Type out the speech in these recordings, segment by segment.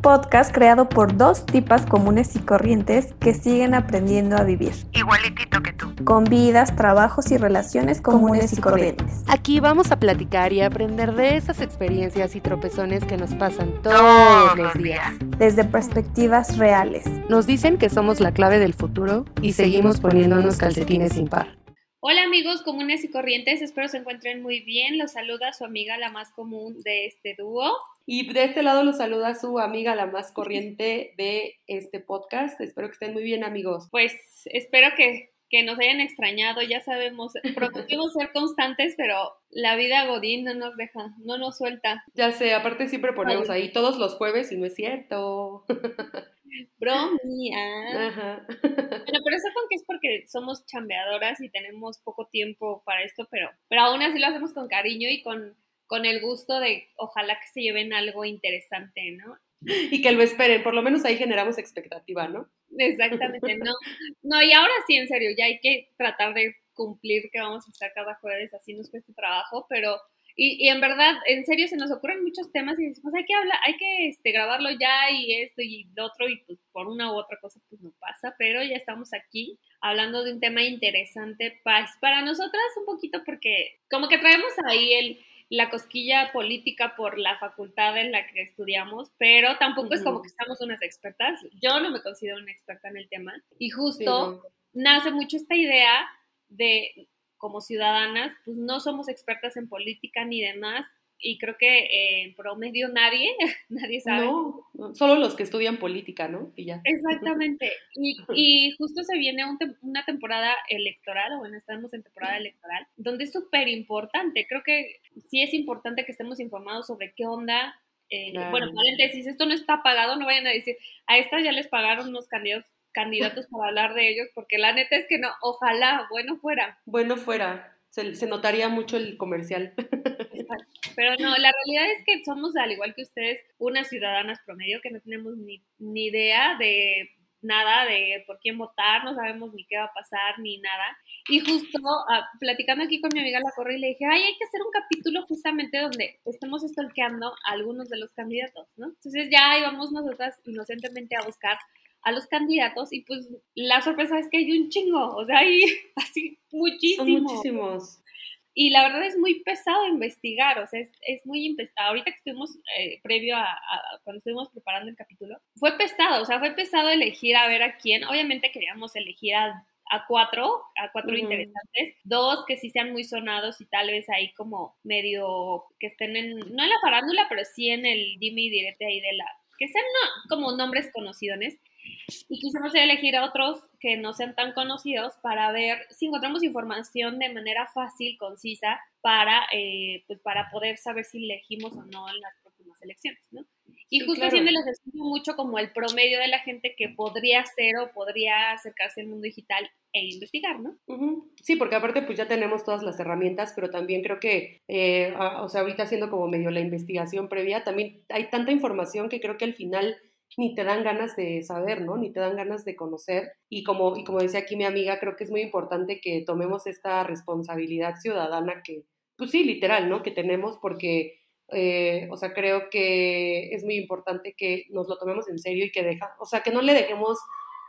un podcast creado por dos tipas comunes y corrientes que siguen aprendiendo a vivir. Igualitito que tú. Con vidas, trabajos y relaciones comunes, y corrientes. Aquí vamos a platicar y aprender de esas experiencias y tropezones que nos pasan todos, los días. Desde perspectivas reales. Nos dicen que somos la clave del futuro y, seguimos poniéndonos calcetines sin par. Hola amigos comunes y corrientes, espero se encuentren muy bien. Los saluda su amiga la más común de este dúo. Y de este lado los saluda su amiga la más corriente de este podcast. Espero que estén muy bien amigos. Pues espero que, que nos hayan extrañado, ya sabemos, prometimos ser constantes, pero la vida Godín no nos deja, no nos suelta. Ya sé, aparte siempre ponemos ahí todos los jueves y no es cierto. Bromía. Ajá. Bueno, pero eso con que es porque somos chambeadoras y tenemos poco tiempo para esto, pero, pero aún así lo hacemos con cariño y con, con el gusto de ojalá que se lleven algo interesante, ¿no? Y que lo esperen, por lo menos ahí generamos expectativa, ¿no? Exactamente, no. No, y ahora sí, en serio, ya hay que tratar de cumplir que vamos a estar cada jueves, así nos cuesta trabajo, pero y, en verdad, en serio, se nos ocurren muchos temas y decimos, hay que hablar, hay que este, grabarlo ya y esto y lo otro, y pues por una u otra cosa pues no pasa, pero ya estamos aquí hablando de un tema interesante para, para nosotras un poquito porque como que traemos ahí el, la cosquilla política por la facultad en la que estudiamos, pero tampoco es como que estamos unas expertas. Yo no me considero una experta en el tema. Y justo nace mucho esta idea de como ciudadanas, pues no somos expertas en política ni demás, y creo que eh, en promedio nadie, nadie sabe. No, solo los que estudian política, ¿no? Y ya. Exactamente. Y, y justo se viene una temporada electoral, o bueno, estamos en temporada electoral, donde es súper importante. Creo que sí es importante que estemos informados sobre qué onda. Eh, bueno, paréntesis, esto no está pagado, no vayan a decir, a estas ya les pagaron unos candidatos candidatos para hablar de ellos, porque la neta es que no, ojalá, bueno fuera. Bueno fuera, se, notaría mucho el comercial. Pero no, la realidad es que somos, al igual que ustedes, unas ciudadanas promedio que no tenemos ni, ni idea de nada de por quién votar, no sabemos ni qué va a pasar, ni nada. Y justo ah, platicando aquí con mi amiga La Corre, le dije, ay, hay que hacer un capítulo justamente donde estemos stalkeando a algunos de los candidatos, ¿no? Entonces ya íbamos nosotras inocentemente a buscar a los candidatos y pues la sorpresa es que hay un chingo, o sea, hay así muchísimos. muchísimos. Y la verdad es muy pesado investigar, o sea, es, es muy pesado. Ahorita que estuvimos, eh, previo a, cuando estuvimos preparando el capítulo, fue pesado, o sea, fue pesado elegir a ver a quién. Obviamente queríamos elegir a, a cuatro, a cuatro interesantes, dos que sí sean muy sonados y tal vez ahí como medio, que estén en, no en la farándula, pero sí en el dime y direte ahí de la, que sean como nombres conocidos y quisimos elegir a otros que no sean tan conocidos para ver si encontramos información de manera fácil, concisa, para, eh, pues para poder saber si elegimos o no en las próximas elecciones, ¿no? Y justo claro. haciendo el mucho como el promedio de la gente que podría ser o podría acercarse al mundo digital e investigar, ¿no? Sí, porque aparte pues ya tenemos todas las herramientas, pero también creo que, eh, o sea, ahorita haciendo como medio la investigación previa, también hay tanta información que creo que al final ni te dan ganas de saber, ¿no? Ni te dan ganas de conocer. Y como, y como decía aquí mi amiga, creo que es muy importante que tomemos esta responsabilidad ciudadana que, pues sí, literal, ¿no? Que tenemos porque, eh, o sea, creo que es muy importante que nos lo tomemos en serio y que deja, o sea, que no le dejemos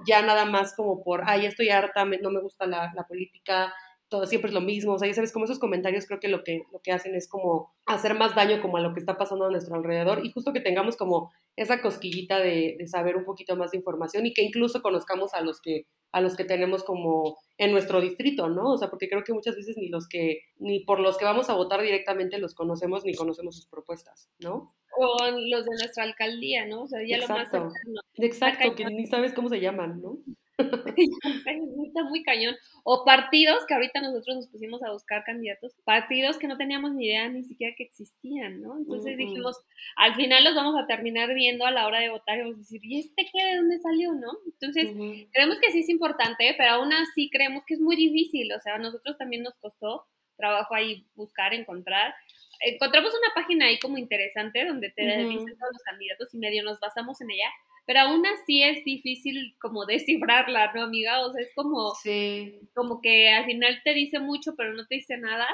ya nada más como por, ay, estoy harta, no me gusta la, la política, todo siempre es lo mismo, o sea, ya sabes, como esos comentarios creo que lo que, lo que hacen es como hacer más daño como a lo que está pasando a nuestro alrededor y justo que tengamos como esa cosquillita de, de, saber un poquito más de información y que incluso conozcamos a los que a los que tenemos como en nuestro distrito, ¿no? O sea, porque creo que muchas veces ni los que ni por los que vamos a votar directamente los conocemos ni conocemos sus propuestas, ¿no? O los de nuestra alcaldía, ¿no? O sea, ya Exacto. lo más cercano. Exacto, que ni sabes cómo se llaman, ¿no? Está muy cañón. O partidos que ahorita nosotros nos pusimos a buscar candidatos, partidos que no teníamos ni idea ni siquiera que existían, ¿no? Entonces dijimos, al final los vamos a terminar viendo a la hora de votar y vamos a decir, ¿y este qué? ¿De dónde salió, no? Entonces, creemos que sí es importante, pero aún así creemos que es muy difícil. O sea, a nosotros también nos costó trabajo ahí buscar, encontrar encontramos una página ahí como interesante donde te dicen todos los candidatos y medio nos basamos en ella, pero aún así es difícil como descifrarla, ¿no, amiga? O sea, es como, como que al final te dice mucho, pero no te dice nada,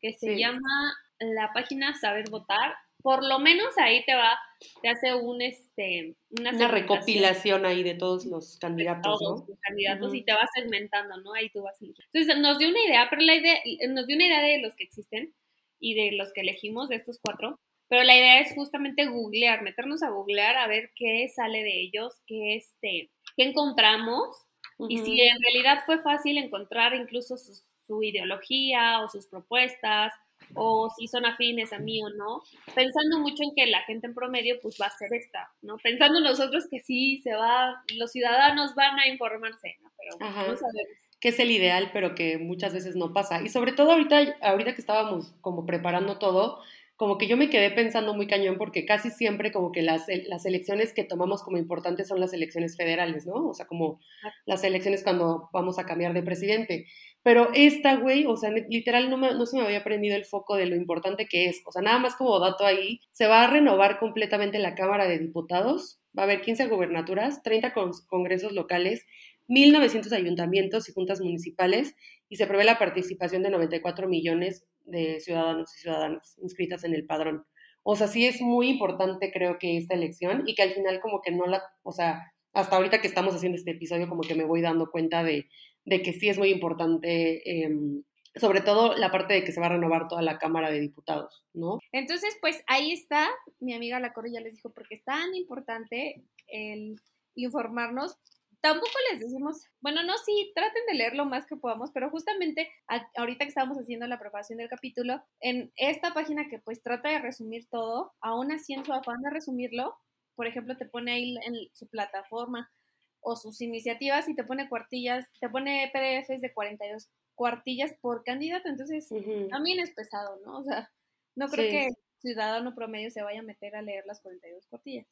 que se llama la página Saber Votar. Por lo menos ahí te va te hace un, este, una, recopilación ahí de todos los candidatos, todos los candidatos y te vas segmentando, ¿no? Ahí tú vas eligiendo. Entonces nos dio una idea, pero la idea, nos dio una idea de los que existen y de los que elegimos, de estos cuatro, pero la idea es justamente googlear, meternos a googlear a ver qué sale de ellos, qué, este, qué encontramos y si en realidad fue fácil encontrar incluso su, ideología o sus propuestas o si son afines a mí o no, pensando mucho en que la gente en promedio pues va a ser esta, ¿no? Pensando nosotros que sí se va, los ciudadanos van a informarse, ¿no? Pero no sabemos. Que es el ideal, pero que muchas veces no pasa. Y sobre todo ahorita, ahorita que estábamos como preparando todo, como que yo me quedé pensando muy cañón porque casi siempre como que las, las elecciones que tomamos como importantes son las elecciones federales, ¿no? O sea, como las elecciones cuando vamos a cambiar de presidente. Pero esta, güey, o sea, literal no, no se me había prendido el foco de lo importante que es. O sea, nada más como dato ahí, se va a renovar completamente la Cámara de Diputados, va a haber 15 gobernaturas, 30 congresos locales, 1.900 ayuntamientos y juntas municipales y se prevé la participación de 94 millones de ciudadanos y ciudadanas inscritas en el padrón. O sea, sí es muy importante creo que esta elección y que al final como que no la, o sea, hasta ahorita que estamos haciendo este episodio como que me voy dando cuenta de, de que sí es muy importante, em, sobre todo la parte de que se va a renovar toda la Cámara de Diputados, ¿no? Entonces, pues ahí está, mi amiga La Corre ya les dijo, porque es tan importante el informarnos tampoco les decimos, bueno, no, sí, traten de leer lo más que podamos, pero justamente ahorita que estamos haciendo la preparación del capítulo, en esta página que pues trata de resumir todo, aún así en su afán de resumirlo, por ejemplo, te pone ahí en su plataforma o sus iniciativas y te pone cuartillas, te pone PDFs de 42 cuartillas por candidato, entonces también es pesado, ¿no? O sea, no creo que el ciudadano promedio se vaya a meter a leer las 42 cuartillas.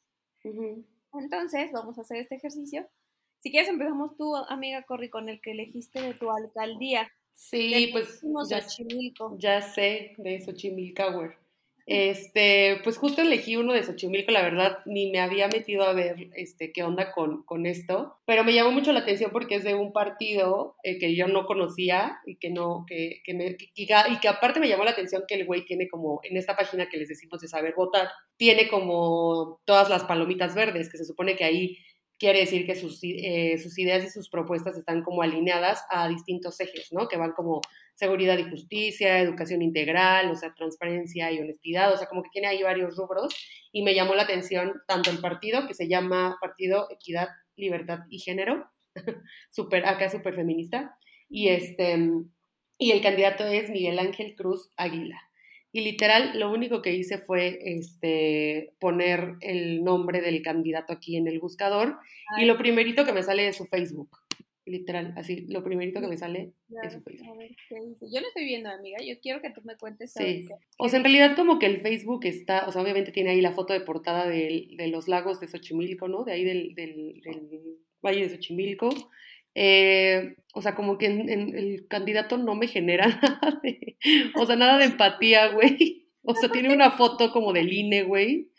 Entonces, vamos a hacer este ejercicio si quieres empezamos tú, amiga Corri, con el que elegiste de tu alcaldía. Sí, pues ya, ya, sé, de Xochimilco. Este, pues justo elegí uno de Xochimilco, la verdad, ni me había metido a ver este, qué onda con, con esto, pero me llamó mucho la atención porque es de un partido eh, que yo no conocía y que no, que, que me, y que aparte me llamó la atención que el güey tiene como, en esta página que les decimos de saber votar, tiene como todas las palomitas verdes, que se supone que ahí quiere decir que sus, eh, sus, ideas y sus propuestas están como alineadas a distintos ejes, ¿no? Que van como seguridad y justicia, educación integral, o sea, transparencia y honestidad, o sea, como que tiene ahí varios rubros y me llamó la atención tanto el partido, que se llama Partido Equidad, Libertad y Género, super, acá súper feminista, y, este, y el candidato es Miguel Ángel Cruz Águila. Y literal, lo único que hice fue este, poner el nombre del candidato aquí en el buscador y lo primerito que me sale es su Facebook. Literal, así, lo primerito que me sale es su Facebook. Yo lo estoy viendo, amiga. Yo quiero que tú me cuentes. Sí. o sea, en realidad como que el Facebook está, o sea, obviamente tiene ahí la foto de portada de, de los lagos de Xochimilco, ¿no? De ahí del, del, del Valle de Xochimilco. Eh, o sea, como que el candidato no me genera nada de, o sea, nada de empatía, güey. O sea, tiene una foto como del INE, güey.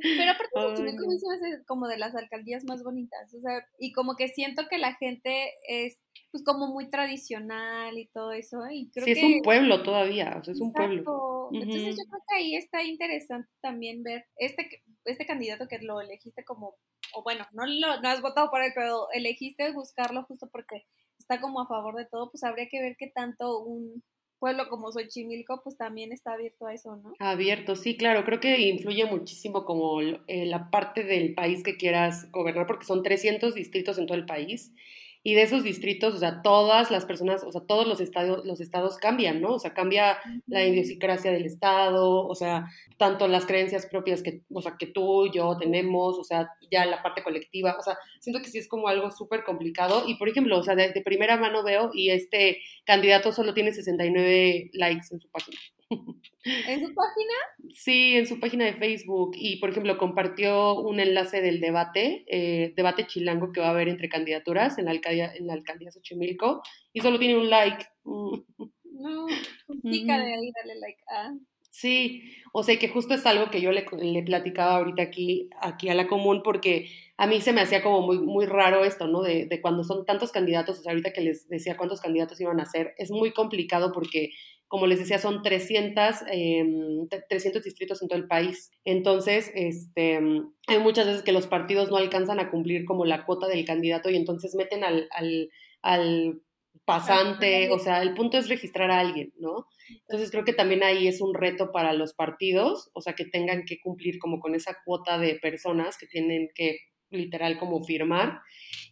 Pero aparte Xochimilco hace como de las alcaldías más bonitas, o sea, y como que siento que la gente es pues como muy tradicional y todo eso, y creo sí, es un pueblo todavía, o sea, es un pueblo. Entonces yo creo que ahí está interesante también ver este, este candidato que lo elegiste como o bueno, no, lo, no has votado por él, pero elegiste buscarlo justo porque está como a favor de todo, pues habría que ver qué tanto un pueblo como Xochimilco, pues también está abierto a eso, ¿no? Abierto, sí, claro, creo que influye muchísimo como eh, la parte del país que quieras gobernar, porque son 300 distritos en todo el país y de esos distritos, o sea, todas las personas, o sea, todos los estados, los estados cambian, ¿no? O sea, cambia la idiosincrasia del estado, o sea, tanto las creencias propias que, o sea, que tú, yo tenemos, o sea, ya la parte colectiva, o sea, siento que sí es como algo súper complicado y, por ejemplo, o sea, de, de primera mano veo y este candidato solo tiene 69 likes en su página. ¿En su página? Sí, en su página de Facebook. Y, por ejemplo, compartió un enlace del debate, eh, debate chilango que va a haber entre candidaturas en la alcaldía, en la alcaldía Xochimilco, y solo tiene un like. No, pica de ahí, dale like. Ah. Sí, o sea que justo es algo que yo le, le, platicaba ahorita aquí, aquí a la común, porque a mí se me hacía como muy, muy raro esto, ¿no? De, de cuando son tantos candidatos, o sea, ahorita que les decía cuántos candidatos iban a ser, es muy complicado porque como les decía, son 300, 300 em, distritos en todo el país. Entonces, este, hay muchas veces que los partidos no alcanzan a cumplir como la cuota del candidato y entonces meten al, al, al pasante, o sea, el punto es registrar a alguien, ¿no? Entonces creo que también ahí es un reto para los partidos, o sea, que tengan que cumplir como con esa cuota de personas que tienen que literal como firmar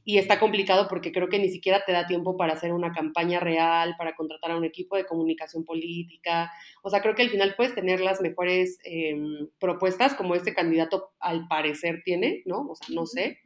y está complicado porque creo que ni siquiera te da tiempo para hacer una campaña real, para contratar a un equipo de comunicación política. O sea, creo que al final puedes tener las mejores em, propuestas como este candidato al parecer tiene, ¿no? O sea, no sé.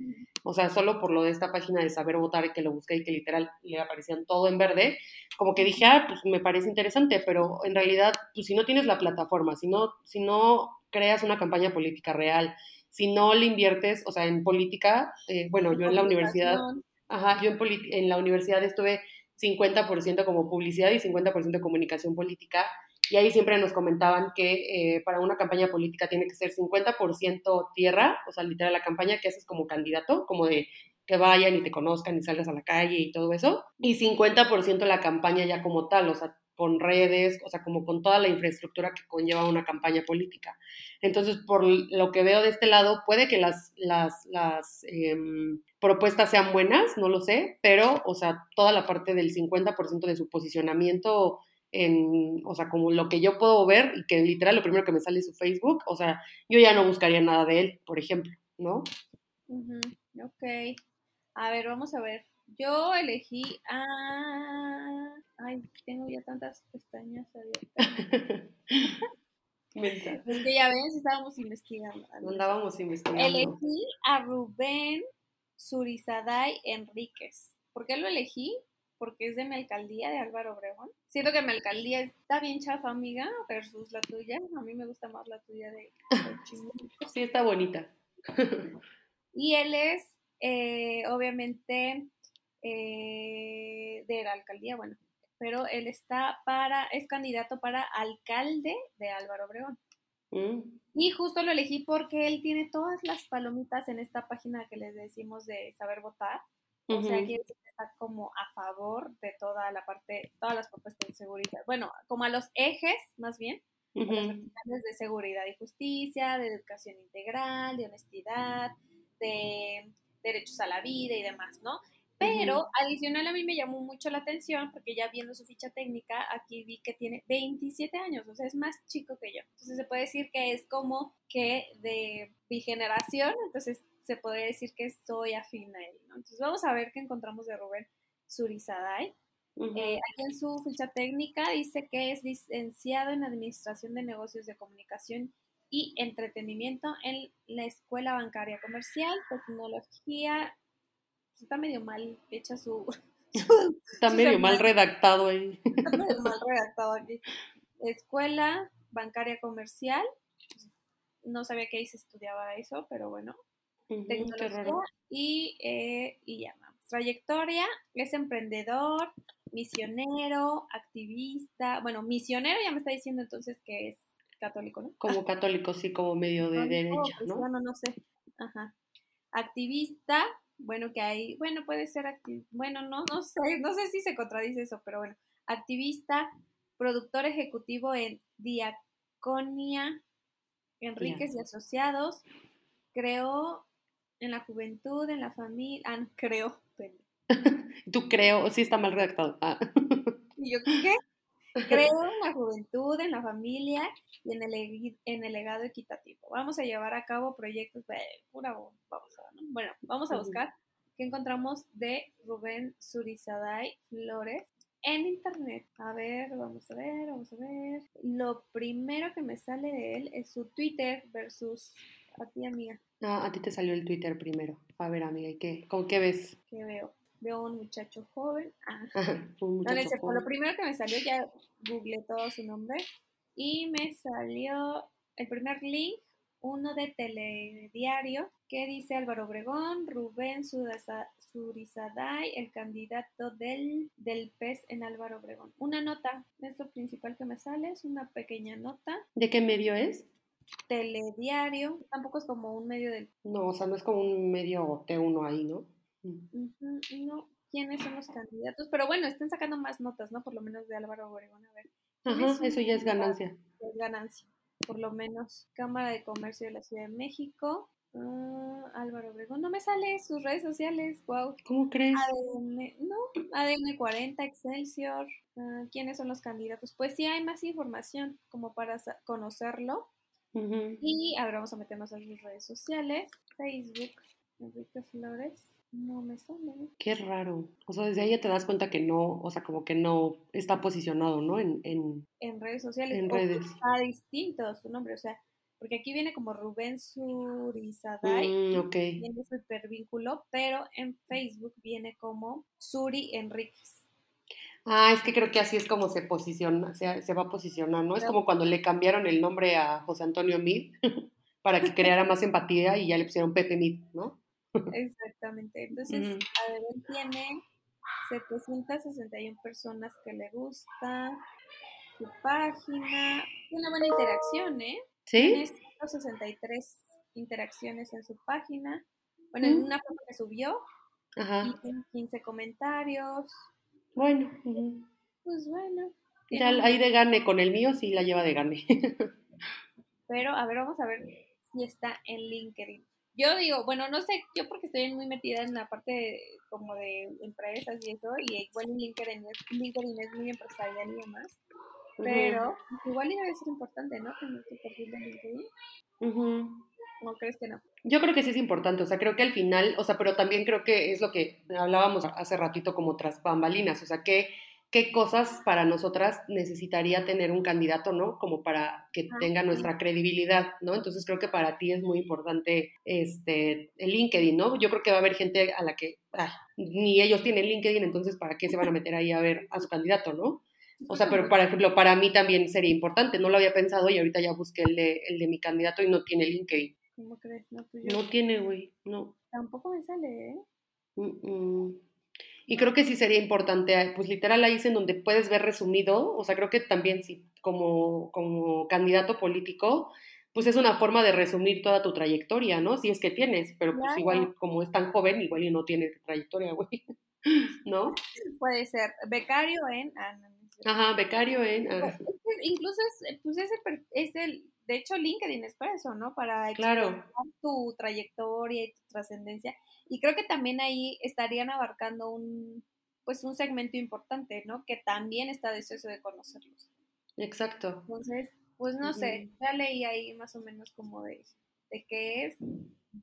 O sea, solo por lo de esta página de saber votar que lo busqué y que literal le aparecían todo en verde, como que dije, ah, pues me parece interesante, pero en realidad, pues si no tienes la plataforma, si no, si no creas una campaña política real, si no le inviertes, o sea, en política, eh, bueno, yo en la universidad, ajá, yo en, en la universidad estuve 50% como publicidad y 50% comunicación política, y ahí siempre nos comentaban que eh, para una campaña política tiene que ser 50% tierra, o sea, literal la campaña que haces como candidato, como de que vayan y te conozcan y salgas a la calle y todo eso, y 50% la campaña ya como tal, o sea, con redes, o sea, como con toda la infraestructura que conlleva una campaña política. Entonces, por lo que veo de este lado, puede que las, las, las em, propuestas sean buenas, no lo sé, pero, o sea, toda la parte del 50% de su posicionamiento, en, o sea, como lo que yo puedo ver, y que literal lo primero que me sale es su Facebook, o sea, yo ya no buscaría nada de él, por ejemplo, ¿no? Ok. A ver, vamos a ver. Yo elegí a... Ay, tengo ya tantas pestañas abiertas. Porque ya ven, estábamos investigando. Andábamos investigando. Elegí a Rubén Surizaday Enríquez. ¿Por qué lo elegí? Porque es de mi alcaldía de Álvaro Obregón. Siento que mi alcaldía está bien chafa, amiga, versus la tuya. A mí me gusta más la tuya de, de Sí, está bonita. y él es, eh, obviamente, eh, de la alcaldía, bueno, pero él está para, es candidato para alcalde de Álvaro Obregón. Mm. Y justo lo elegí porque él tiene todas las palomitas en esta página que les decimos de saber votar. O sea, que está como a favor de toda la parte, todas las propuestas de seguridad. Bueno, como a los ejes, más bien, de seguridad y justicia, de educación integral, de honestidad, de derechos a la vida y demás, ¿no? Pero adicional a mí me llamó mucho la atención porque ya viendo su ficha técnica, aquí vi que tiene 27 años, o sea, es más chico que yo. Entonces se puede decir que es como que de mi generación, entonces se puede decir que soy afín a él, ¿no? Entonces vamos a ver qué encontramos de Rubén Surizaday. Eh, aquí en su ficha técnica dice que es licenciado en Administración de Negocios de Comunicación y Entretenimiento en la Escuela Bancaria Comercial, Tecnología está medio mal hecha su... está medio mal redactado ahí. Está medio mal redactado aquí. Escuela bancaria comercial. No sabía que ahí se estudiaba eso, pero bueno. Tecnología y, eh, y ya Trayectoria, es emprendedor, misionero, activista. Bueno, misionero ya me está diciendo entonces que es católico, ¿no? Como católico, sí, como medio de derecha, ¿no? Bueno, no sé. Ajá. Activista, bueno, que hay, bueno, puede ser, bueno, no, no sé, no sé si se contradice eso, pero bueno, activista, productor ejecutivo en Diaconia Enríquez y Asociados, creó en la juventud, en la familia, ah, no, creo, Tú creo, sí está mal redactado. Ah. ¿Y yo qué? Creo en la juventud, en la familia y en el, en el legado equitativo. Vamos a llevar a cabo proyectos de pura vamos a, Bueno, vamos a buscar qué encontramos de Rubén Surizaday Flores en internet. A ver, vamos a ver, vamos a ver. Lo primero que me sale de él es su Twitter versus a ti, amiga. No, a ti te salió el Twitter primero. A ver, amiga, ¿y qué? ¿Con qué ves? ¿Qué veo? Veo un muchacho joven. Ah. un muchacho joven. Lo primero que me salió, ya googleé todo su nombre, y me salió el primer link, uno de telediario, que dice Álvaro Obregón, Rubén Surizaday, el candidato del, del PES en Álvaro Obregón. Una nota, es lo principal que me sale, es una pequeña nota. ¿De qué medio es? Telediario, tampoco es como un medio del... No, o sea, no es como un medio T1 ahí, ¿no? No, quiénes son los candidatos, pero bueno, están sacando más notas, ¿no? Por lo menos de Álvaro Obregón, a ver. Ajá, eso ya es ganancia. Es ganancia. Por lo menos Cámara de Comercio de la Ciudad de México. Ah, Álvaro Obregón, no me sale sus redes sociales, wow. ¿Cómo crees? ADN, no, ADN 40, Excelsior, ah, ¿quiénes son los candidatos? Pues sí hay más información como para conocerlo. Y ahora vamos a meternos a sus redes sociales, Facebook, Enrique Flores. No me sale. Qué raro. O sea, desde ahí ya te das cuenta que no, o sea, como que no está posicionado, ¿no? En, en, en redes sociales. En redes. Está distinto su nombre, o sea, porque aquí viene como Rubén Surizaday. Mm, ok. Viene su hipervínculo, pero en Facebook viene como Suri Enríquez. Ah, es que creo que así es como se posiciona, se, se va a posicionar, ¿no? Es como cuando le cambiaron el nombre a José Antonio Mid para que creara más empatía y ya le pusieron Pepe Mid, ¿no? Exactamente. Entonces, Adeben tiene 761 personas que le gusta su página. Una buena interacción, ¿eh? Sí. Tiene 163 interacciones en su página. Bueno, en mm. una foto que subió. Ajá. Y tiene 15 comentarios. Bueno. Pues bueno. Ya ahí de gane con el mío sí la lleva de gane. Pero, a ver, vamos a ver si está en LinkedIn. Yo digo, bueno, no sé, yo porque estoy muy metida en la parte como de empresas y eso, y igual LinkedIn es, LinkedIn es muy empresarial y demás, pero igual iba a ser importante, ¿no? Tener tu perfil de LinkedIn. ¿O crees que no? Yo creo que sí es importante, o sea, creo que al final, o sea, pero también creo que es lo que hablábamos hace ratito como tras bambalinas, o sea, que qué cosas para nosotras necesitaría tener un candidato, ¿no? Como para que tenga nuestra credibilidad, ¿no? Entonces creo que para ti es muy importante este, el LinkedIn, ¿no? Yo creo que va a haber gente a la que ni ellos tienen LinkedIn, entonces ¿para qué se van a meter ahí a ver a su candidato, ¿no? O sea, pero por ejemplo, para mí también sería importante, no lo había pensado y ahorita ya busqué el de, el de mi candidato y no tiene LinkedIn. ¿Cómo crees? No, pues no tiene, güey, no. Tampoco me sale, ¿eh? Y creo que sí sería importante, pues literal ahí es en donde puedes ver resumido, o sea, creo que también sí, como, como candidato político, pues es una forma de resumir toda tu trayectoria, ¿no? Si es que tienes, pero pues igual como es tan joven, igual y no tiene trayectoria, güey, ¿no? Puede ser, becario en... Ah, Ajá, becario en... Ah. Incluso es, pues es el, de hecho LinkedIn es para eso, ¿no? Para explicar tu trayectoria y tu trascendencia. Y creo que también ahí estarían abarcando un, pues un segmento importante, ¿no? Que también está deseoso de conocerlos. Exacto. Entonces, pues no sé, ya leí ahí más o menos como de, de qué es.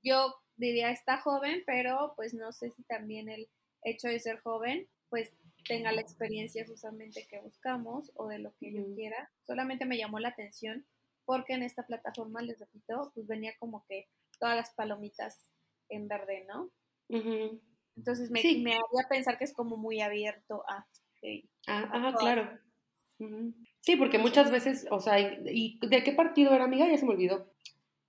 Yo diría está joven, pero pues no sé si también el hecho de ser joven, pues tenga la experiencia justamente que buscamos o de lo que yo quiera. Solamente me llamó la atención porque en esta plataforma, les repito, pues venía como que todas las palomitas en verde, ¿no? Entonces me, me haría pensar que es como muy abierto a... ah, ajá, claro. Sí, porque muchas veces, o sea, ¿y de qué partido era, amiga? Ya se me olvidó.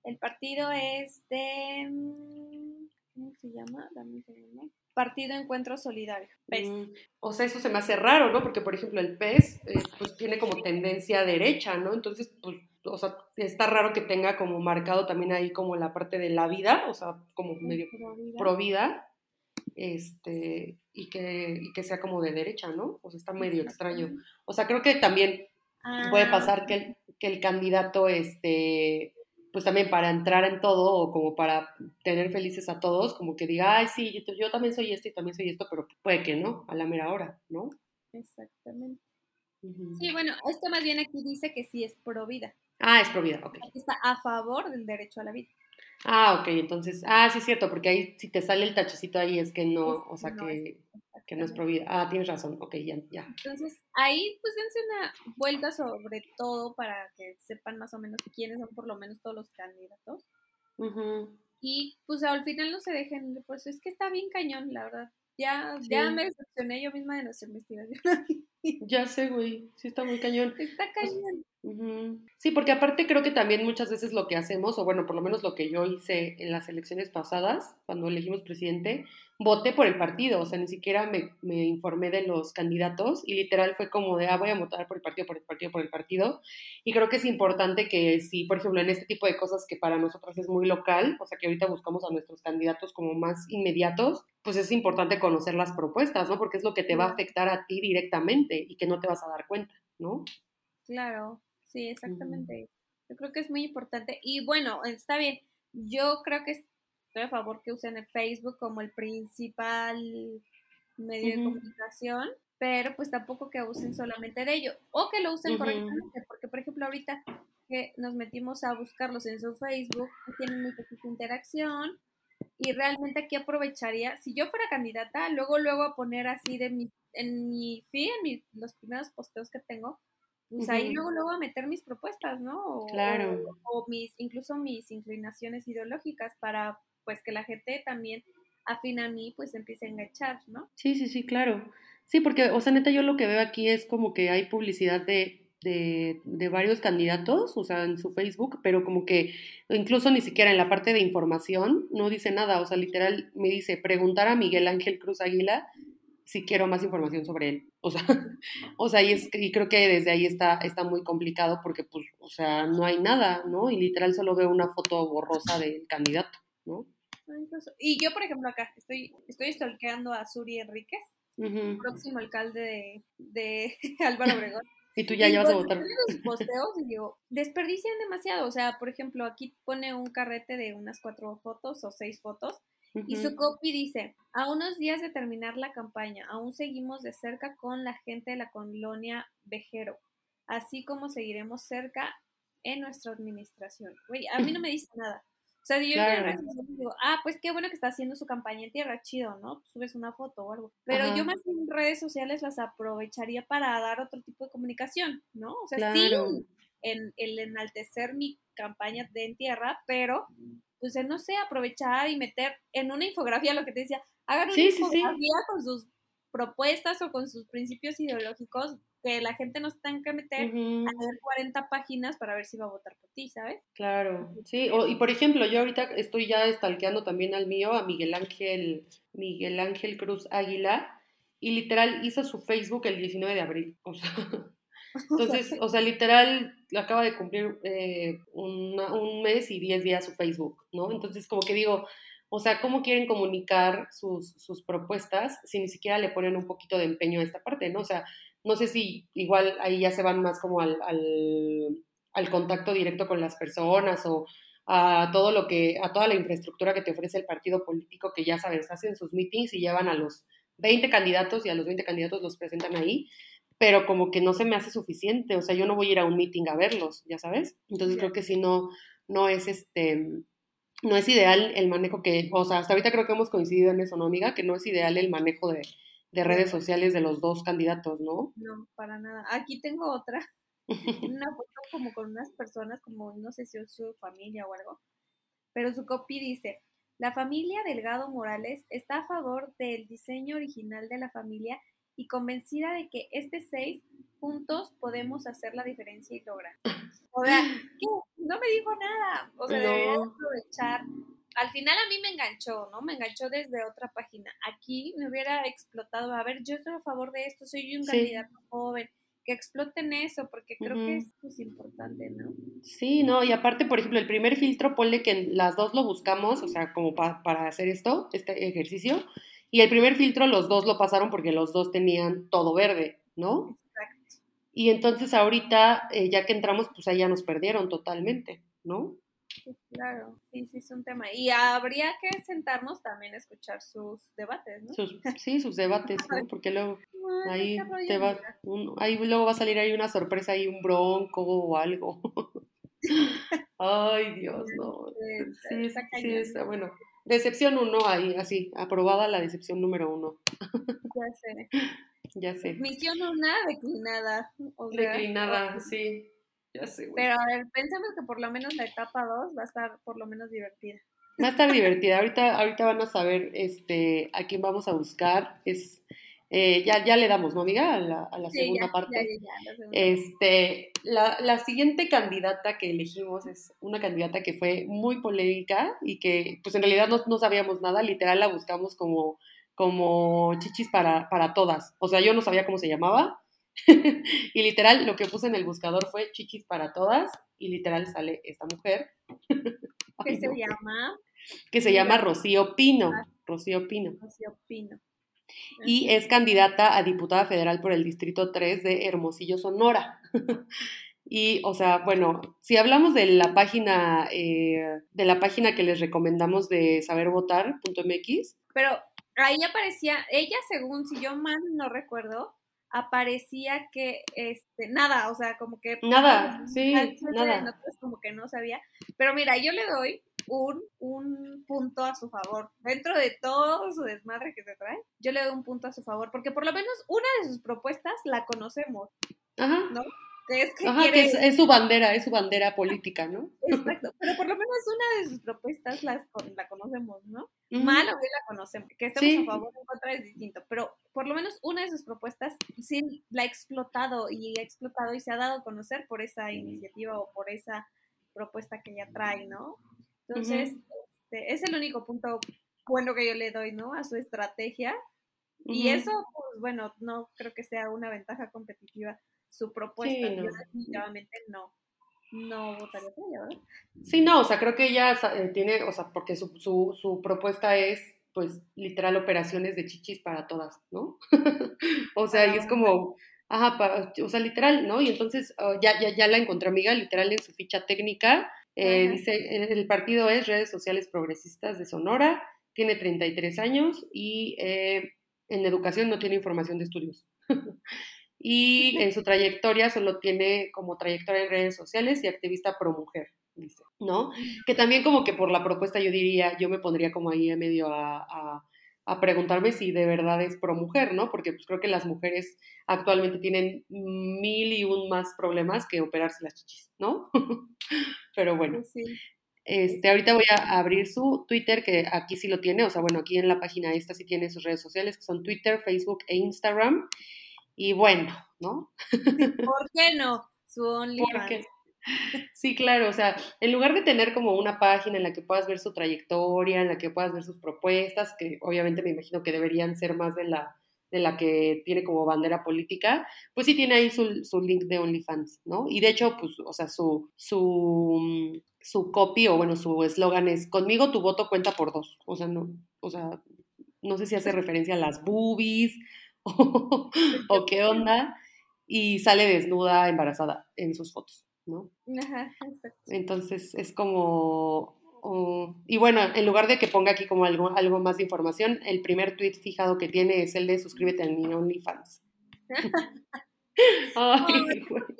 El partido es de... Mm, ¿Cómo se llama? Dame un segundo. Partido Encuentro Solidario, PES. Mm, o sea, eso se me hace raro, ¿no? Porque, por ejemplo, el PES, eh, pues tiene como tendencia derecha, ¿no? Entonces, pues o sea, está raro que tenga como marcado también ahí como la parte de la vida, o sea, como medio pro vida, este, y que, y que sea como de derecha, ¿no? O sea, está medio extraño. O sea, creo que también puede ah, pasar que el, que el candidato, este, pues también para entrar en todo o como para tener felices a todos, como que diga, ay, sí, yo, yo también soy esto y también soy esto, pero puede que no, a la mera hora, ¿no? Exactamente. Sí, bueno, esto más bien aquí dice que sí es pro vida. Ah, es pro vida, ok. está a favor del derecho a la vida. Ah, ok, entonces, ah, sí es cierto, porque ahí si te sale el tachecito ahí es que no, o sea, que, que, no es pro vida. Ah, tienes razón, ok, ya, ya. Entonces, ahí pues dense una vuelta sobre todo para que sepan más o menos quiénes son por lo menos todos los candidatos. Y pues al final no se dejen, pues es que está bien cañón, la verdad. Ya, ya me decepcioné yo misma de nuestra investigación. ya sé, güey, sí está muy cañón. Está cañón. Sí, porque aparte creo que también muchas veces lo que hacemos, o bueno, por lo menos lo que yo hice en las elecciones pasadas, cuando elegimos presidente, voté por el partido, o sea, ni siquiera me, me, informé de los candidatos y literal fue como de, ah, voy a votar por el partido, por el partido, por el partido. Y creo que es importante que si, por ejemplo, en este tipo de cosas que para nosotros es muy local, o sea, que ahorita buscamos a nuestros candidatos como más inmediatos, pues es importante conocer las propuestas, ¿no? Porque es lo que te va a afectar a ti directamente y que no te vas a dar cuenta, ¿no? Claro, sí, exactamente. Yo creo que es muy importante. Y bueno, está bien. Yo creo que estoy a favor que usen el Facebook como el principal medio de comunicación, pero pues tampoco que usen solamente de ello o que lo usen correctamente, porque por ejemplo ahorita que nos metimos a buscarlos en su Facebook, tienen muy poquita interacción y realmente aquí aprovecharía, si yo fuera candidata, luego luego a poner así de mi, en mi feed, en los primeros posteos que tengo, pues ahí luego luego a meter mis propuestas, ¿no? claro. O, mis, incluso mis inclinaciones ideológicas para pues que la gente también afina a mí pues empiece a enganchar, ¿no? Sí, sí, sí, claro. Sí, porque, o sea, neta, yo lo que veo aquí es como que hay publicidad de, de, de, varios candidatos, o sea, en su Facebook, pero como que incluso ni siquiera en la parte de información no dice nada, o sea, literal me dice preguntar a Miguel Ángel Cruz Águila si quiero más información sobre él. O sea, o sea y, es, y creo que desde ahí está, está muy complicado porque, pues, o sea, no hay nada, ¿no? Y literal solo veo una foto borrosa del candidato, ¿no? Y yo, por ejemplo, acá estoy, estoy stalkeando a Suri Enríquez, próximo alcalde de, de Álvaro Obregón. y tú ya llevas a votar. los posteos y digo, desperdician demasiado. O sea, por ejemplo, aquí pone un carrete de unas cuatro fotos o seis fotos. Y su copy dice, a unos días de terminar la campaña, aún seguimos de cerca con la gente de la colonia Vejero, así como seguiremos cerca en nuestra administración. Güey, a mí no me dice nada. O sea, yo digo, ah, pues qué bueno que está haciendo su campaña en tierra, chido, ¿no? Subes una foto o algo. Pero yo más en redes sociales las aprovecharía para dar otro tipo de comunicación, ¿no? O sea, sí, en, el enaltecer mi campaña de en tierra, pero pues no sé, aprovechar y meter en una infografía lo que te decía, hagan una infografía con sus propuestas o con sus principios ideológicos que la gente no tenga que meter a leer 40 páginas para ver si va a votar por ti, ¿sabes? Claro, sí, y por ejemplo, yo ahorita estoy ya estalqueando también al mío, a Miguel Ángel, Miguel Ángel Cruz Águila, y literal hizo su Facebook el 19 de abril, o sea, entonces, o sea, literal acaba de cumplir eh, un mes y 10 días su Facebook, ¿no? Entonces, como que digo, o sea, ¿cómo quieren comunicar sus, sus, propuestas si ni siquiera le ponen un poquito de empeño a esta parte, ¿no? O sea, no sé si igual ahí ya se van más como al, al, contacto directo con las personas o a todo lo que, a toda la infraestructura que te ofrece el partido político que ya sabes, hacen sus meetings y llevan a los 20 candidatos y a los 20 candidatos los presentan ahí, pero como que no se me hace suficiente, o sea, yo no voy a ir a un meeting a verlos, ya sabes. Entonces creo que si no, no es este, no es ideal el manejo que, o sea, hasta ahorita creo que hemos coincidido en eso, ¿no, amiga? Que no es ideal el manejo de, de redes sociales de los dos candidatos, ¿no? No, para nada. Aquí tengo otra, una foto como con unas personas, como no sé si es su familia o algo, pero su copy dice, la familia Delgado Morales está a favor del diseño original de la familia y convencida de que este seis juntos podemos hacer la diferencia y lograr. O sea, no me dijo nada. O sea, debería aprovechar al final a mí me enganchó, ¿no? Me enganchó desde otra página. Aquí me hubiera explotado, a ver, yo estoy a favor de esto, soy un candidato joven, que exploten eso, porque creo que es pues, importante, ¿no? Sí, no, y aparte, por ejemplo, el primer filtro, ponle que las dos lo buscamos, o sea, como para hacer esto, este ejercicio, y el primer filtro los dos lo pasaron porque los dos tenían todo verde, ¿no? Exacto. Y entonces ahorita, eh, ya que entramos, pues ahí ya nos perdieron totalmente, ¿no? claro, sí, sí, es un tema. Y habría que sentarnos también a escuchar sus debates, ¿no? sí, sus debates, ¿no? Porque luego ahí te va, ahí luego va a salir ahí una sorpresa, ahí un bronco o algo. Ay, Dios, no. Sí, sí, sí, está bueno. Decepción uno ahí, así, aprobada la decepción número uno. Ya sé. Ya sé. Misión una declinada. declinada, sí. Ya sé, Pero a ver, pensemos que por lo menos la etapa 2 va a estar por lo menos divertida. Va a estar divertida. Ahorita, ahorita van a saber este, a quién vamos a buscar. Es, eh, ya, ya le damos, ¿no, amiga? A la, a la segunda parte. este, la, la, siguiente candidata que elegimos es una candidata que fue muy polémica y que, pues en realidad no, no sabíamos nada. Literal la buscamos como, como chichis para, para todas. O sea, yo no sabía cómo se llamaba y literal, lo que puse en el buscador fue chichis para todas y literal sale esta mujer. ¿Qué se llama? Que se llama Rocío Pino. Ah. Rocío Pino. Rocío Pino. Y es candidata a diputada federal por el Distrito 3 de Hermosillo, Sonora. y, o sea, bueno, si hablamos de la página, eh, de la página que les recomendamos de sabervotar.mx. Pero ahí aparecía, ella según, si yo mal no recuerdo, aparecía que, este, nada, o sea, como que... Nada, sí, nada. como que no sabía. Pero mira, yo le doy un, un punto a su favor. Dentro de todo su desmadre que se trae, yo le doy un punto a su favor, porque por lo menos una de sus propuestas la conocemos. Ajá. ¿No? es que, es, su bandera, es su bandera política, ¿no? Exacto, pero por lo menos una de sus propuestas las, la conocemos, ¿no? Mal o bien la conocemos, que estemos a favor o en contra es distinto, pero por lo menos una de sus propuestas sí la ha explotado y ha explotado y se ha dado a conocer por esa iniciativa o por esa propuesta que ella trae, ¿no? Entonces, este, es el único punto bueno que yo le doy, ¿no? A su estrategia. Y eso, pues bueno, no creo que sea una ventaja competitiva su propuesta. Yo definitivamente no, no votaría por ella, ¿verdad? Sí, no, o sea, creo que ella eh, tiene, o sea, porque su, su, su, propuesta es, pues, literal, operaciones de chichis para todas, ¿no? o sea, y es como, ajá, o sea, literal, ¿no? Y entonces oh, ya, ya, ya la encontré amiga, literal, en su ficha técnica, eh, dice, el partido es Redes Sociales Progresistas de Sonora, tiene 33 años y eh, en educación no tiene información de estudios. y en su trayectoria solo tiene como trayectoria en redes sociales y activista pro mujer, dice, ¿no? Que también como que por la propuesta yo diría, yo me pondría como ahí en medio a, a, preguntarme si de verdad es pro mujer, ¿no? Porque pues creo que las mujeres actualmente tienen mil y un más problemas que operarse las chichis, ¿no? Pero bueno. Sí. Este, ahorita voy a abrir su Twitter, que aquí sí lo tiene, o sea, bueno, aquí en la página esta sí tiene sus redes sociales, que son Twitter, Facebook e Instagram. Y bueno, ¿no? ¿Por qué no? Su OnlyFans. Sí, claro, o sea, en lugar de tener como una página en la que puedas ver su trayectoria, en la que puedas ver sus propuestas, que obviamente me imagino que deberían ser más de la, de la que tiene como bandera política, pues sí tiene ahí su, su link de OnlyFans, ¿no? Y de hecho, pues, o sea, su, su, su copy o bueno, su eslogan es, conmigo tu voto cuenta por dos, o sea, no, o sea, no sé si hace referencia a las boobies o, qué onda, y sale desnuda, embarazada en sus fotos, ¿no? Entonces es como, y bueno, en lugar de que ponga aquí como algo, algo más de información, el primer tweet fijado que tiene es el de suscríbete a mi OnlyFans.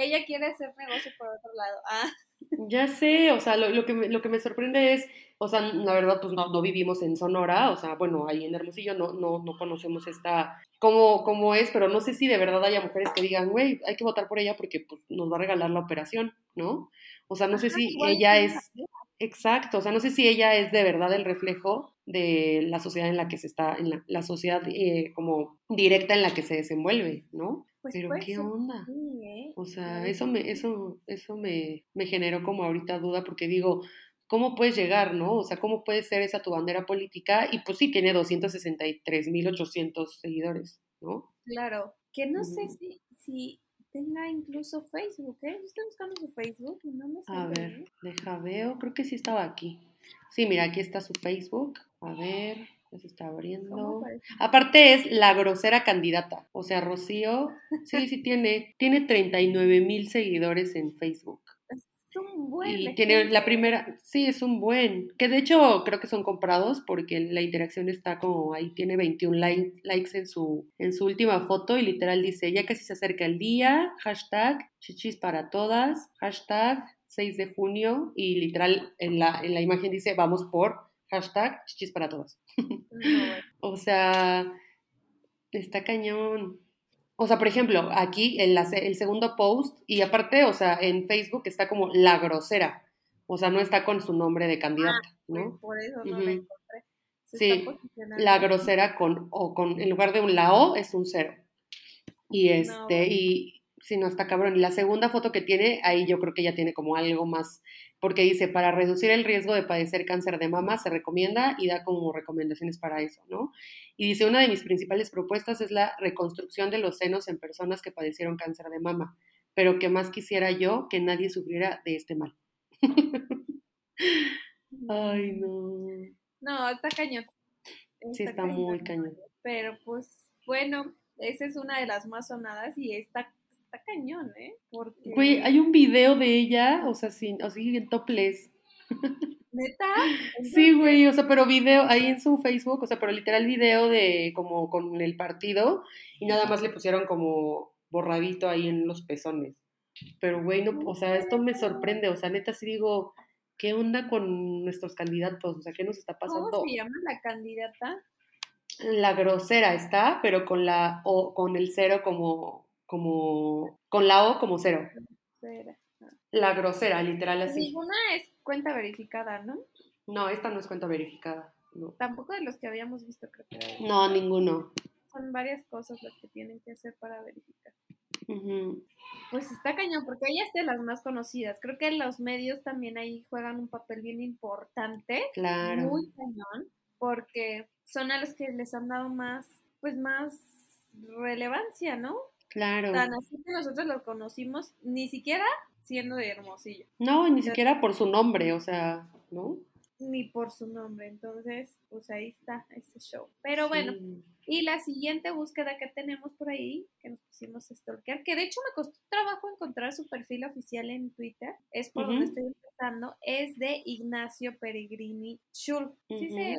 ella quiere hacer negocio por otro lado. Ah. Ya sé, o sea, lo, que me, lo que me sorprende es, o sea, la verdad, pues no, no, vivimos en Sonora, o sea, bueno, ahí en Hermosillo no, no, no conocemos esta, cómo, cómo es, pero no sé si de verdad haya mujeres que digan, güey, hay que votar por ella porque pues, nos va a regalar la operación, ¿no? O sea, no sé si ella es, exacto, o sea, no sé si ella es de verdad el reflejo de la sociedad en la que se está, en la, la sociedad eh, como directa en la que se desenvuelve, ¿no? Pues Pero qué onda. ¿eh? O sea, eso me, eso, eso me, me generó como ahorita duda porque digo, ¿cómo puedes llegar, no? O sea, ¿cómo puede ser esa tu bandera política? Y pues sí, tiene 263.800 seguidores, ¿no? Claro, que no sé si, si tenga incluso Facebook, ¿eh? Yo estoy buscando su Facebook y no me sale. A ver, deja veo, creo que sí estaba aquí. Sí, mira, aquí está su Facebook. A ver. Está abriendo. Aparte es la grosera candidata. O sea, Rocío, sí, sí tiene, tiene 39 mil seguidores en Facebook. Es un buen. Y tiene la primera, sí, es un buen. Que de hecho creo que son comprados porque la interacción está como ahí, tiene 21 likes en su, en su última foto y literal dice, ya casi se acerca el día, hashtag chichis para todas, hashtag 6 de junio y literal en la, en la imagen dice, vamos por Hashtag chichis para todos. o sea, está cañón. O sea, por ejemplo, aquí el, el segundo post, y aparte, o sea, en Facebook está como la grosera. O sea, no está con su nombre de candidata, ah, ¿no? Por eso no la encontré. sí, la grosera con, o con, en lugar de un la O es un cero. Y este, y si no está cabrón. Y la segunda foto que tiene, ahí yo creo que ya tiene como algo más porque dice, para reducir el riesgo de padecer cáncer de mama se recomienda y da como recomendaciones para eso, ¿no? Y dice, una de mis principales propuestas es la reconstrucción de los senos en personas que padecieron cáncer de mama, pero que más quisiera yo que nadie sufriera de este mal. Ay, no. No, está cañón. sí, está muy cañón. Pero pues bueno, esa es una de las más sonadas y está, está cañón, ¿eh? Porque... Güey, hay un video de ella, o sea, sin, así en topless. ¿Neta? Sí, güey, o sea, pero video ahí en su Facebook, o sea, pero literal video de como con el partido y nada más le pusieron como borradito ahí en los pezones. Pero, güey, no, o sea, esto me sorprende, o sea, neta sí digo, ¿qué onda con nuestros candidatos? O sea, ¿qué nos está pasando? ¿Cómo se llama la candidata? La grosera está, pero con la O, con el cero como, como, con la O como cero. Grosera. La grosera, literal así. Ninguna es cuenta verificada, ¿no? No, esta no es cuenta verificada. No, Tampoco de los que habíamos visto, creo que era. no ninguno. son varias cosas las que tienen que hacer para verificar. Pues está cañón, porque ella es de las más conocidas. Creo que los medios también ahí juegan un papel bien importante, Claro. muy cañón, porque son a los que les han dado más, pues más relevancia, ¿no? Claro. Tan así que nosotros lo conocimos ni siquiera siendo de Hermosillo, No, ni siquiera por su nombre, o sea, ¿no? ni por su nombre. Entonces, pues ahí está ese show. Pero bueno, Sí. Y la siguiente búsqueda que tenemos por ahí, que nos pusimos a stalkear, que de hecho me costó trabajo encontrar su perfil oficial en Twitter, es por donde estoy empezando, es de Ignacio Peregrini Schul. Sí, se,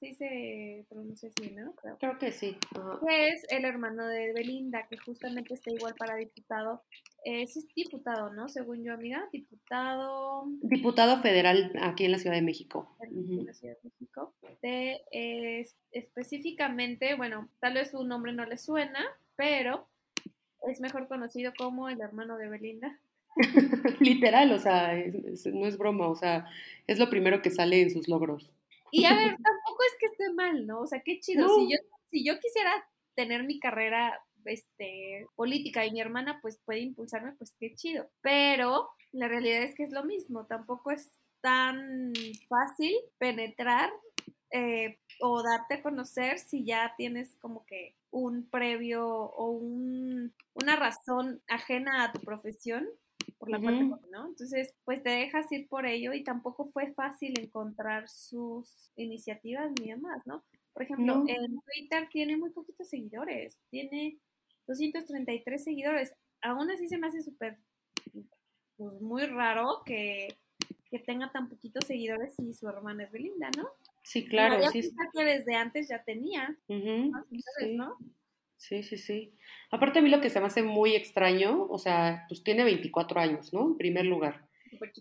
sí se pronuncia así, ¿no? Creo. Creo que sí. Que es el hermano de Belinda, que justamente está igual para diputado. Eh, sí es diputado, ¿no? Según yo, amiga, diputado Diputado federal aquí en la Ciudad de México. en la Ciudad de México. De, eh, específicamente, bueno, tal vez su nombre no le suena, pero es mejor conocido como el hermano de Belinda. Literal, o sea, es- es- no es broma, o sea, es lo primero que sale en sus logros. Y a ver, tampoco es que esté mal, ¿no? O sea, qué chido. No. Si, yo, si yo quisiera tener mi carrera este, política y mi hermana pues puede impulsarme, pues qué chido. Pero la realidad es que es lo mismo, tampoco es tan fácil penetrar eh, o darte a conocer si ya tienes como que un previo o un, una razón ajena a tu profesión por la parte. ¿no? Entonces, pues te dejas ir por ello y tampoco fue fácil encontrar sus iniciativas ni demás, ¿no? Por ejemplo, No. en Twitter tiene muy poquitos seguidores, tiene 233 seguidores. Aún así se me hace súper, pues muy raro que, que tenga tan poquitos seguidores y su hermana es Belinda, ¿no? Sí, claro, haría sí. que desde antes ya tenía más seguidores, sí. ¿no? Sí, sí, sí. Aparte a mí lo que se me hace muy extraño, o sea, pues tiene 24 años, ¿no? En primer lugar.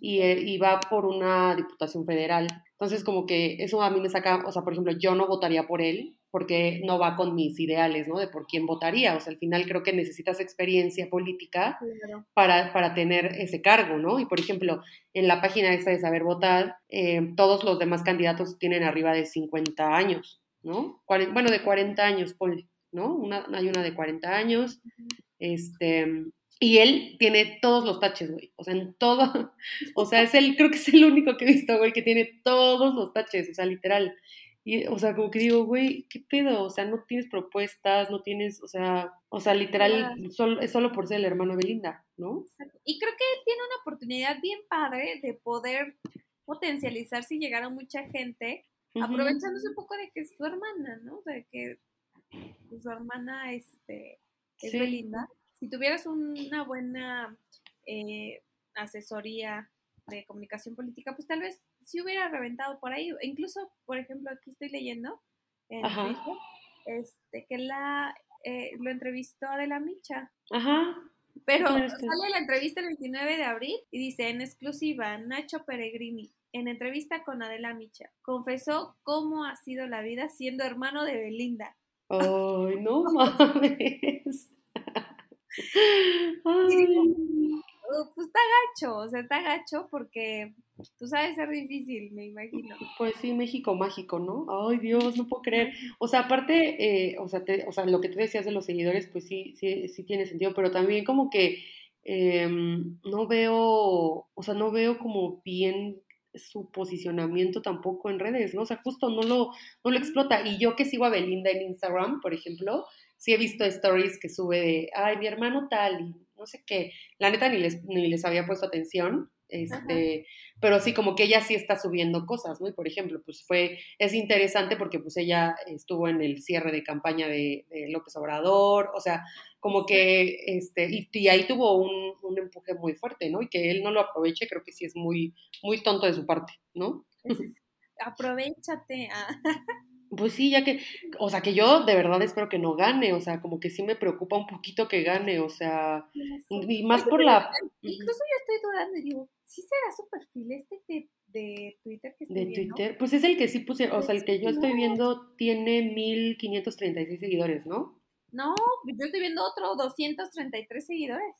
Y, eh, y va por una diputación federal. Entonces, como que eso a mí me saca, o sea, por ejemplo, yo no votaría por él porque no va con mis ideales, ¿no? De por quién votaría. O sea, al final creo que necesitas experiencia política Claro. para, para tener ese cargo, ¿no? Y por ejemplo, en la página esta de Saber Votar, eh, todos los demás candidatos tienen arriba de 50 años, ¿no? Bueno, de 40 años, ponle, ¿no? Una, hay una de 40 años, este, y él tiene todos los taches, güey, o sea, en todo, o sea, es el, creo que es el único que he visto, güey, que tiene todos los taches, o sea, literal. Y, o sea, como que digo, güey, ¿qué pedo? O sea, no tienes propuestas, no tienes, o sea, o sea, literal, Claro. solo, es solo por ser el hermano de Belinda, ¿no? Y creo que él tiene una oportunidad bien padre de poder potencializarse y llegar a mucha gente, aprovechándose un poco de que es su hermana, ¿no? De que su hermana este, es Sí. Belinda. Si tuvieras una buena eh, asesoría de comunicación política, pues tal vez sí hubiera reventado por ahí. Incluso, por ejemplo, aquí estoy leyendo en. Twitter, este, que la eh, lo entrevistó Adela Micha. Ajá. Pero sale la entrevista el 29 de abril y dice en exclusiva, Nacho Peregrini, en entrevista con Adela Micha, confesó cómo ha sido la vida siendo hermano de Belinda. Ay, no mames. Ay. Uh, pues está gacho, o sea, está gacho porque tú sabes ser difícil, me imagino. Pues sí, México mágico, ¿no? Ay, Dios, no puedo creer. O sea, aparte, eh, o, sea, te- o sea, lo que tú decías de los seguidores, pues sí, sí, sí tiene sentido, pero también como que em, no veo, o sea, no veo como bien su posicionamiento tampoco en redes, ¿no? O sea, justo no lo, no lo explota. Y yo que sigo a Belinda en Instagram, por ejemplo, sí he visto stories que sube de, ay, mi hermano tal, y no sé qué. La neta ni les, ni les había puesto atención, Este, pero sí, como que ella sí está subiendo cosas, ¿no? Y por ejemplo, pues fue, es interesante porque pues ella estuvo en el cierre de campaña de, López Obrador, o sea, como que, este, y, ahí tuvo un, un, empuje muy fuerte, ¿no? Y que él no lo aproveche, creo que sí es muy, muy tonto de su parte, ¿no? Aprovechate. Ah. Pues sí, ya que, o sea, que yo de verdad espero que no gane, o sea, como que sí me preocupa un poquito que gane, o sea, y más por la... Incluso yo estoy dudando y digo, ¿sí será su perfil este de, Twitter que estoy De Twitter, pues es el que sí puse, o sea, el que yo estoy viendo tiene 1536 seguidores, ¿no? No, yo estoy viendo otro, 233 seguidores.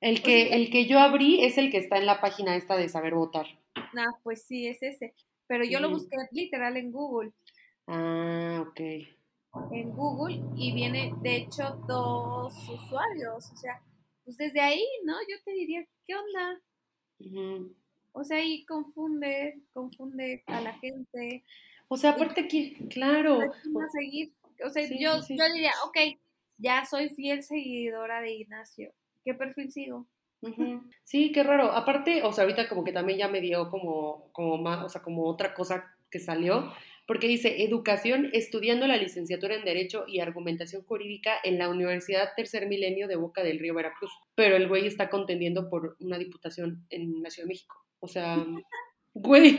El que, el que yo abrí es el que está en la página esta de saber votar. Ah, pues sí, es ese. Pero yo lo busqué literal en Google. Ah, ok. En Google y viene, de hecho, dos usuarios. O sea, pues desde ahí, ¿no? Yo te diría, ¿qué onda? O sea, ahí confunde, confunde a la gente. O sea, aparte aquí, claro. seguir. O sea, yo, yo diría, ok, ya soy fiel seguidora de Ignacio. ¿Qué perfil sigo? Sí, qué raro. Aparte, o sea, ahorita como que también ya me dio como, como más, o sea, como otra cosa que salió, porque dice educación estudiando la licenciatura en Derecho y Argumentación Jurídica en la Universidad Tercer Milenio de Boca del Río Veracruz. Pero el güey está contendiendo por una diputación en la Ciudad de México. O sea, güey,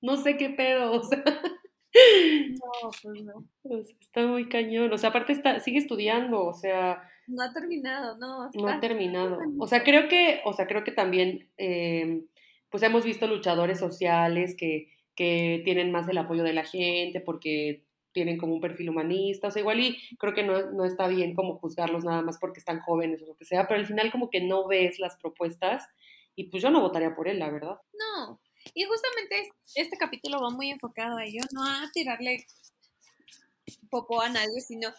no sé qué pedo, o sea. No, pues no. está muy cañón. O sea, aparte está, sigue estudiando, o sea. No ha terminado, no. no ha terminado. O sea, creo que, o sea, creo que también, eh, pues hemos visto luchadores sociales que que tienen más el apoyo de la gente porque tienen como un perfil humanista, o sea, igual y creo que no, no, está bien como juzgarlos nada más porque están jóvenes o lo que sea, pero al final como que no ves las propuestas y pues yo no votaría por él, la verdad. No, y justamente este capítulo va muy enfocado a ello, no a tirarle popo a nadie, sino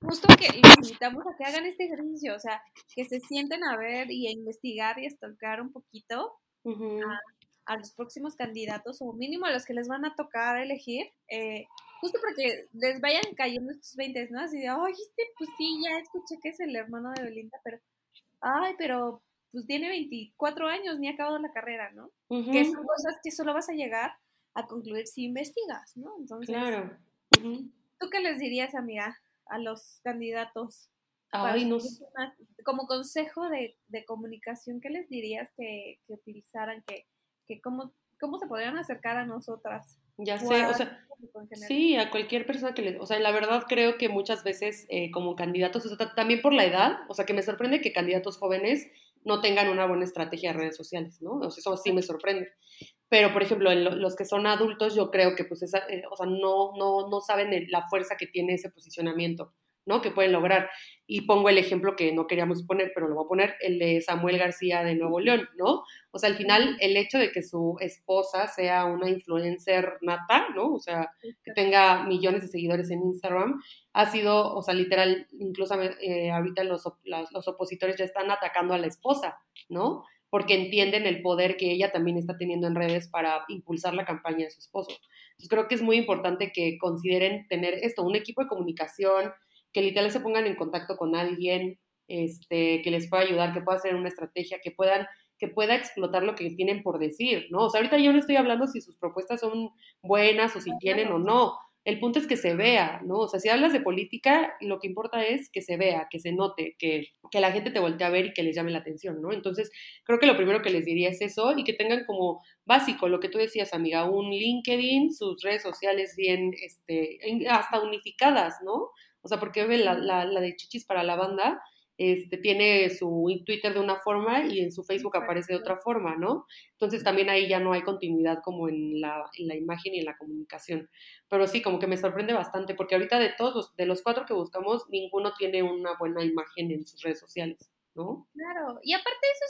justo que les invitamos a que hagan este ejercicio, o sea, que se sienten a ver y a investigar y a stalkear un poquito a los próximos candidatos o mínimo a los que les van a tocar elegir, eh, justo porque les vayan cayendo estos 20, ¿no? Así de, ay, este, pues sí, ya escuché que es el hermano de Belinda, pero, ay, pero pues tiene 24 años, ni ha acabado la carrera, ¿no? Que son cosas que solo vas a llegar a concluir si investigas, ¿no? Entonces, claro. ¿tú qué les dirías, amiga, a los candidatos? Ay, no Como consejo de, de, comunicación, ¿qué les dirías que, que utilizaran, que, que cómo, cómo se podrían acercar a nosotras. Ya sé, o sea, sí, a cualquier persona que le, o sea, la verdad creo que muchas veces eh, como candidatos, o sea, también por la edad, o sea, que me sorprende que candidatos jóvenes no tengan una buena estrategia de redes sociales, ¿no? O sea, eso sí me sorprende. Pero, por ejemplo, en los que son adultos, yo creo que, pues, esa, eh, o sea, no, no, no saben la fuerza que tiene ese posicionamiento. ¿No? Que pueden lograr. Y pongo el ejemplo que no queríamos poner, pero lo voy a poner, el de Samuel García de Nuevo León, ¿no? O sea, al final, el hecho de que su esposa sea una influencer nata, ¿no? O sea, que tenga millones de seguidores en Instagram, ha sido, o sea, literal, incluso eh, ahorita los, los opositores ya están atacando a la esposa, ¿no? Porque entienden el poder que ella también está teniendo en redes para impulsar la campaña de su esposo. Entonces, creo que es muy importante que consideren tener esto, un equipo de comunicación, que literal se pongan en contacto con alguien este, que les pueda ayudar, que pueda hacer una estrategia, que puedan que pueda explotar lo que tienen por decir, ¿no? O sea, ahorita yo no estoy hablando si sus propuestas son buenas o si tienen o no. El punto es que se vea, ¿no? O sea, si hablas de política, lo que importa es que se vea, que se note, que, que la gente te voltee a ver y que les llame la atención, ¿no? Entonces, creo que lo primero que les diría es eso y que tengan como básico lo que tú decías, amiga, un LinkedIn, sus redes sociales bien, este, hasta unificadas, ¿no? O sea, porque la, la, la de Chichis para la banda este, tiene su Twitter de una forma y en su Facebook aparece de otra forma, ¿no? Entonces también ahí ya no hay continuidad como en la, en la imagen y en la comunicación. Pero sí, como que me sorprende bastante, porque ahorita de todos los, de los cuatro que buscamos, ninguno tiene una buena imagen en sus redes sociales. ¿No? Claro, y aparte eso